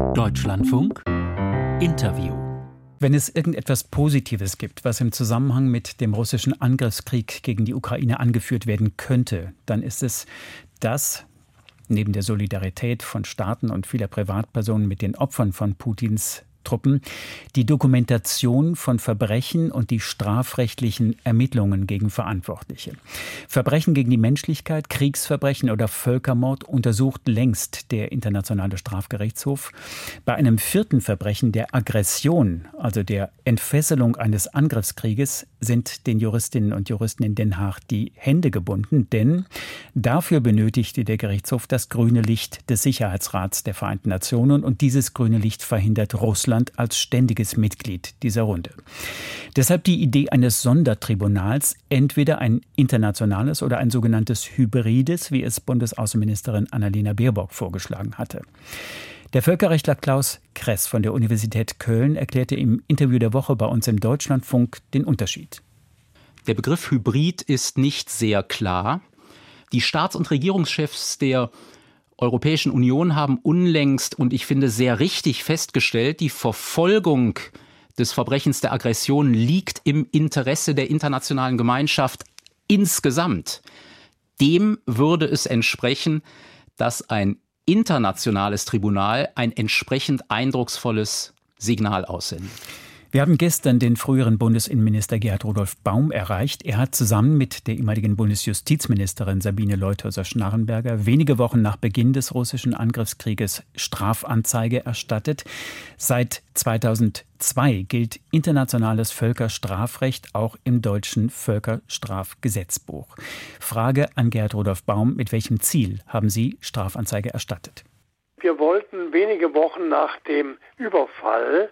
Deutschlandfunk Interview. Wenn es irgendetwas Positives gibt, was im Zusammenhang mit dem russischen Angriffskrieg gegen die Ukraine angeführt werden könnte, dann ist es das, neben der Solidarität von Staaten und vieler Privatpersonen mit den Opfern von Putins Truppen die Dokumentation von Verbrechen und die strafrechtlichen Ermittlungen gegen Verantwortliche. Verbrechen gegen die Menschlichkeit, Kriegsverbrechen oder Völkermord untersucht längst der Internationale Strafgerichtshof. Bei einem vierten Verbrechen der Aggression, also der Entfesselung eines Angriffskrieges, sind den Juristinnen und Juristen in Den Haag die Hände gebunden, denn dafür benötigte der Gerichtshof das grüne Licht des Sicherheitsrats der Vereinten Nationen und dieses grüne Licht verhindert Russland als ständiges Mitglied dieser Runde. Deshalb die Idee eines Sondertribunals, entweder ein internationales oder ein sogenanntes Hybrides, wie es Bundesaußenministerin Annalena Baerbock vorgeschlagen hatte. Der Völkerrechtler Klaus Kress von der Universität Köln erklärte im Interview der Woche bei uns im Deutschlandfunk den Unterschied. Der Begriff Hybrid ist nicht sehr klar. Die Staats- und Regierungschefs der Europäischen Union haben unlängst und ich finde sehr richtig festgestellt, die Verfolgung des Verbrechens der Aggression liegt im Interesse der internationalen Gemeinschaft insgesamt. Dem würde es entsprechen, dass ein internationales Tribunal ein entsprechend eindrucksvolles Signal aussendet. Wir haben gestern den früheren Bundesinnenminister Gerhard Rudolf Baum erreicht. Er hat zusammen mit der ehemaligen Bundesjustizministerin Sabine Leuthäuser-Schnarrenberger wenige Wochen nach Beginn des russischen Angriffskrieges Strafanzeige erstattet. Seit 2002 gilt internationales Völkerstrafrecht auch im deutschen Völkerstrafgesetzbuch. Frage an Gerhard Rudolf Baum, mit welchem Ziel haben Sie Strafanzeige erstattet? Wir wollten wenige Wochen nach dem Überfall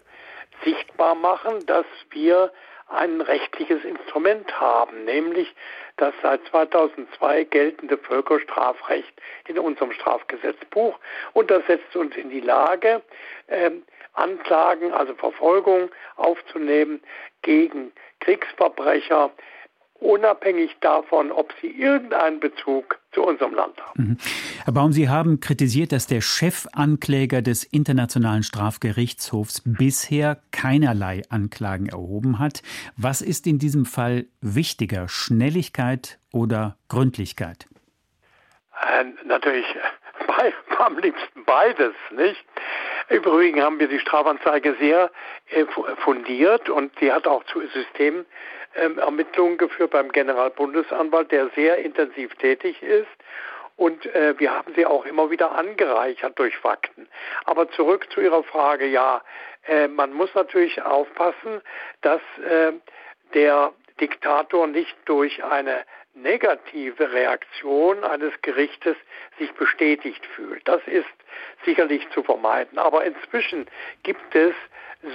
sichtbar machen, dass wir ein rechtliches Instrument haben, nämlich das seit 2002 geltende Völkerstrafrecht in unserem Strafgesetzbuch. Und das setzt uns in die Lage, äh, Anklagen, also Verfolgung aufzunehmen gegen Kriegsverbrecher, unabhängig davon, ob sie irgendeinen Bezug zu unserem Land haben. Mhm. Herr Baum, Sie haben kritisiert, dass der Chefankläger des Internationalen Strafgerichtshofs bisher keinerlei Anklagen erhoben hat. Was ist in diesem Fall wichtiger, Schnelligkeit oder Gründlichkeit? Äh, natürlich bei, am liebsten beides, nicht? Übrigens haben wir die Strafanzeige sehr äh, fundiert und sie hat auch zu Systemen Ermittlungen geführt beim Generalbundesanwalt, der sehr intensiv tätig ist. Und äh, wir haben sie auch immer wieder angereichert durch Fakten. Aber zurück zu Ihrer Frage, ja, äh, man muss natürlich aufpassen, dass äh, der Diktator nicht durch eine negative Reaktion eines Gerichtes sich bestätigt fühlt. Das ist sicherlich zu vermeiden. Aber inzwischen gibt es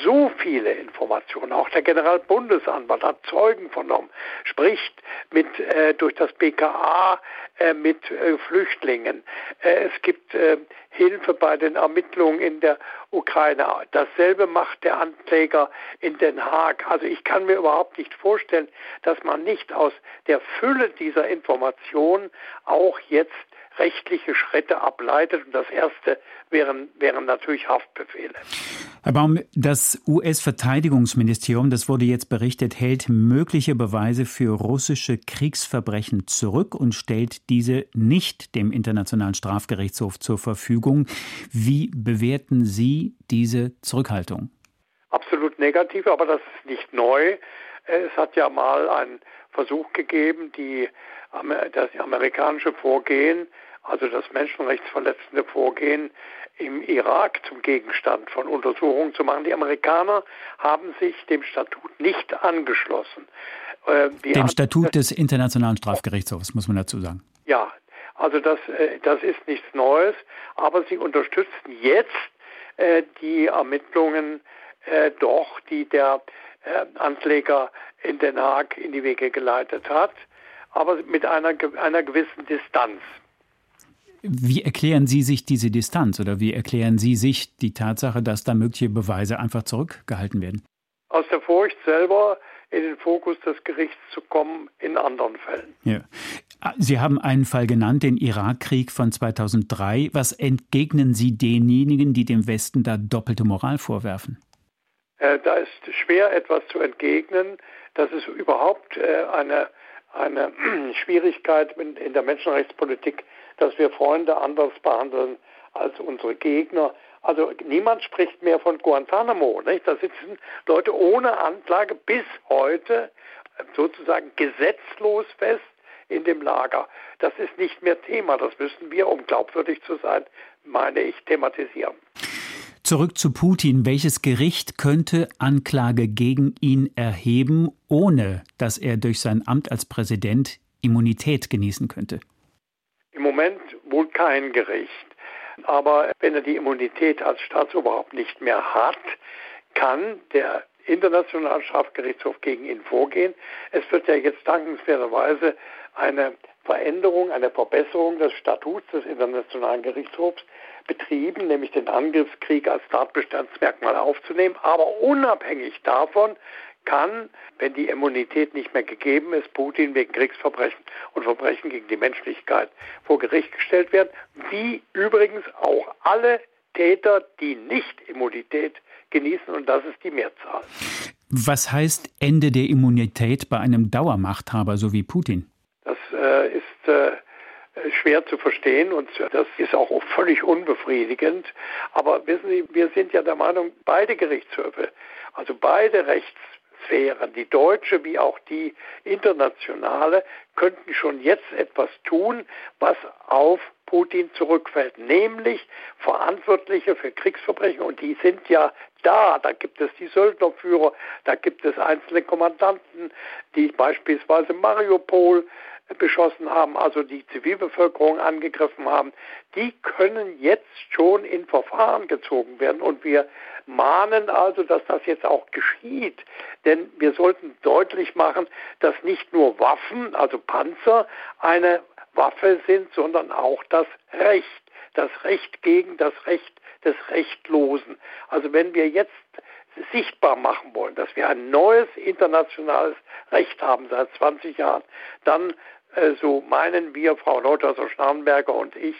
so viele Informationen. Auch der Generalbundesanwalt hat Zeugen vernommen, spricht mit äh, durch das BKA äh, mit äh, Flüchtlingen. Äh, es gibt äh, Hilfe bei den Ermittlungen in der Ukraine. Dasselbe macht der Ankläger in Den Haag. Also ich kann mir überhaupt nicht vorstellen, dass man nicht aus der Fülle dieser Informationen auch jetzt rechtliche Schritte ableitet. Und das erste wären, wären natürlich Haftbefehle. Herr Baum, das US-Verteidigungsministerium, das wurde jetzt berichtet, hält mögliche Beweise für russische Kriegsverbrechen zurück und stellt diese nicht dem Internationalen Strafgerichtshof zur Verfügung. Wie bewerten Sie diese Zurückhaltung? Absolut negativ, aber das ist nicht neu. Es hat ja mal einen Versuch gegeben, die, das amerikanische Vorgehen also das menschenrechtsverletzende Vorgehen im Irak zum Gegenstand von Untersuchungen zu machen. Die Amerikaner haben sich dem Statut nicht angeschlossen. Äh, dem Statut des Internationalen Strafgerichtshofs, muss man dazu sagen. Ja, also das, äh, das ist nichts Neues, aber sie unterstützen jetzt äh, die Ermittlungen doch, die der Ankläger in Den Haag in die Wege geleitet hat, aber mit einer, einer gewissen Distanz. Wie erklären Sie sich diese Distanz oder wie erklären Sie sich die Tatsache, dass da mögliche Beweise einfach zurückgehalten werden? Aus der Furcht selber in den Fokus des Gerichts zu kommen in anderen Fällen. Ja. Sie haben einen Fall genannt, den Irakkrieg von 2003. Was entgegnen Sie denjenigen, die dem Westen da doppelte Moral vorwerfen? Äh, da ist schwer etwas zu entgegnen. Das ist überhaupt äh, eine, eine Schwierigkeit in der Menschenrechtspolitik, dass wir Freunde anders behandeln als unsere Gegner. Also niemand spricht mehr von Guantanamo. Nicht? Da sitzen Leute ohne Anklage bis heute sozusagen gesetzlos fest in dem Lager. Das ist nicht mehr Thema. Das müssen wir, um glaubwürdig zu sein, meine ich, thematisieren. Zurück zu Putin. Welches Gericht könnte Anklage gegen ihn erheben, ohne dass er durch sein Amt als Präsident Immunität genießen könnte? Im Moment wohl kein Gericht. Aber wenn er die Immunität als Staatsoberhaupt nicht mehr hat, kann der Internationale Strafgerichtshof gegen ihn vorgehen. Es wird ja jetzt dankenswerterweise eine Veränderung, eine Verbesserung des Statuts des Internationalen Gerichtshofs betrieben, nämlich den Angriffskrieg als Tatbestandsmerkmal aufzunehmen. Aber unabhängig davon kann, wenn die Immunität nicht mehr gegeben ist, Putin wegen Kriegsverbrechen und Verbrechen gegen die Menschlichkeit vor Gericht gestellt werden, wie übrigens auch alle Täter, die nicht Immunität genießen, und das ist die Mehrzahl. Was heißt Ende der Immunität bei einem Dauermachthaber so wie Putin? Das äh, ist äh, schwer zu verstehen und das ist auch völlig unbefriedigend. Aber wissen Sie, wir sind ja der Meinung, beide Gerichtshöfe, also beide Rechts Sphären, die deutsche wie auch die internationale, könnten schon jetzt etwas tun, was auf Putin zurückfällt, nämlich Verantwortliche für Kriegsverbrechen und die sind ja da. Da gibt es die Söldnerführer, da gibt es einzelne Kommandanten, die beispielsweise Mariupol beschossen haben, also die Zivilbevölkerung angegriffen haben, die können jetzt schon in Verfahren gezogen werden. Und wir mahnen also, dass das jetzt auch geschieht. Denn wir sollten deutlich machen, dass nicht nur Waffen, also Panzer, eine Waffe sind, sondern auch das Recht. Das Recht gegen das Recht des Rechtlosen. Also wenn wir jetzt sichtbar machen wollen, dass wir ein neues internationales Recht haben seit 20 Jahren, dann äh, so meinen wir, Frau Leuthers-Schnarrenberger und ich,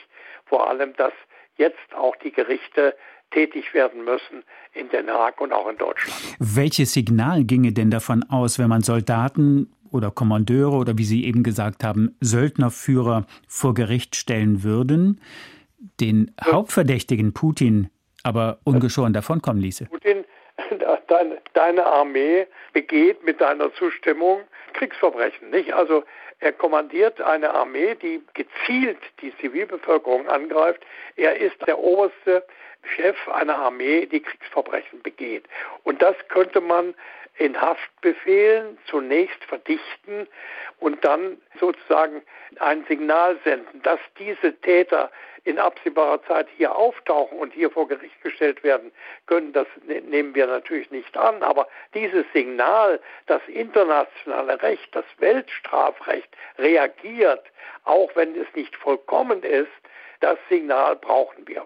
vor allem, dass jetzt auch die Gerichte tätig werden müssen in Den Haag und auch in Deutschland. Welches Signal ginge denn davon aus, wenn man Soldaten oder Kommandeure oder wie Sie eben gesagt haben, Söldnerführer vor Gericht stellen würden, den Hauptverdächtigen Putin aber ungeschoren davonkommen ließe? Putin, deine, deine Armee begeht mit deiner Zustimmung Kriegsverbrechen, nicht? Also er kommandiert eine Armee, die gezielt die Zivilbevölkerung angreift. Er ist der oberste Chef einer Armee, die Kriegsverbrechen begeht. Und das könnte man in Haftbefehlen zunächst verdichten und dann sozusagen ein Signal senden, dass diese Täter in absehbarer Zeit hier auftauchen und hier vor Gericht gestellt werden können, das ne-, nehmen wir natürlich nicht an. Aber dieses Signal, das internationale Recht, das Weltstrafrecht reagiert, auch wenn es nicht vollkommen ist, das Signal brauchen wir.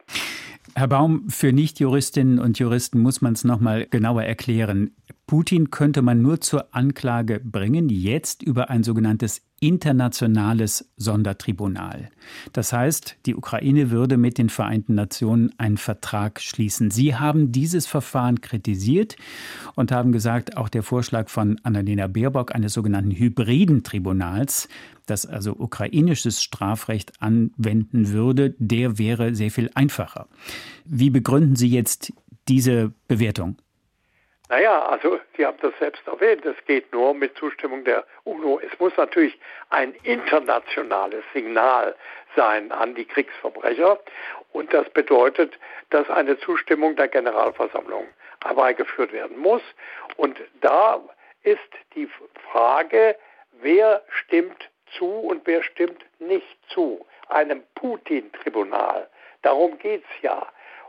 Herr Baum, für Nichtjuristinnen und Juristen muss man es noch mal genauer erklären. Putin könnte man nur zur Anklage bringen, jetzt über ein sogenanntes internationales Sondertribunal. Das heißt, die Ukraine würde mit den Vereinten Nationen einen Vertrag schließen. Sie haben dieses Verfahren kritisiert und haben gesagt, auch der Vorschlag von Annalena Baerbock eines sogenannten hybriden Tribunals, das also ukrainisches Strafrecht anwenden würde, der wäre sehr viel einfacher. Wie begründen Sie jetzt diese Bewertung? Naja, also Sie haben das selbst erwähnt, es geht nur mit Zustimmung der UNO. Es muss natürlich ein internationales Signal sein an die Kriegsverbrecher und das bedeutet, dass eine Zustimmung der Generalversammlung herbeigeführt werden muss. Und da ist die Frage, wer stimmt zu und wer stimmt nicht zu einem Putin-Tribunal. Darum geht es ja.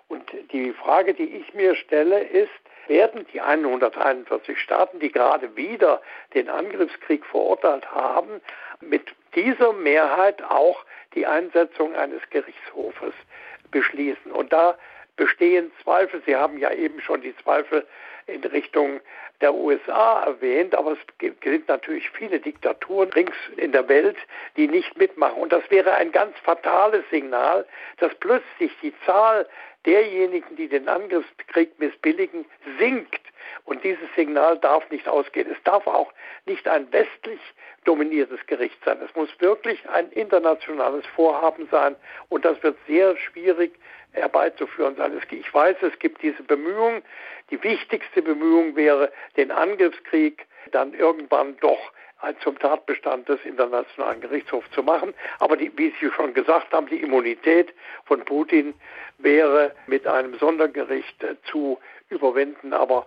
Und die Frage, die ich mir stelle, ist, werden die 141 Staaten, die gerade wieder den Angriffskrieg verurteilt haben, mit dieser Mehrheit auch die Einsetzung eines Gerichtshofes beschließen. Und da bestehen Zweifel. Sie haben ja eben schon die Zweifel in Richtung der USA erwähnt, aber es gibt natürlich viele Diktaturen rings in der Welt, die nicht mitmachen. Und das wäre ein ganz fatales Signal, dass plötzlich die Zahl derjenigen, die den Angriffskrieg missbilligen, sinkt. Und dieses Signal darf nicht ausgehen. Es darf auch nicht ein westlich dominiertes Gericht sein. Es muss wirklich ein internationales Vorhaben sein. Und das wird sehr schwierig herbeizuführen sein. Ich weiß, es gibt diese Bemühungen. Die wichtigste Bemühung wäre, den Angriffskrieg dann irgendwann doch zum Tatbestand des Internationalen Gerichtshofs zu machen. Aber die, wie Sie schon gesagt haben, die Immunität von Putin wäre mit einem Sondergericht äh, zu überwinden. Aber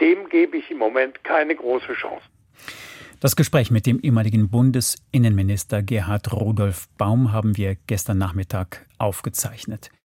dem gebe ich im Moment keine große Chance. Das Gespräch mit dem ehemaligen Bundesinnenminister Gerhard Rudolf Baum haben wir gestern Nachmittag aufgezeichnet.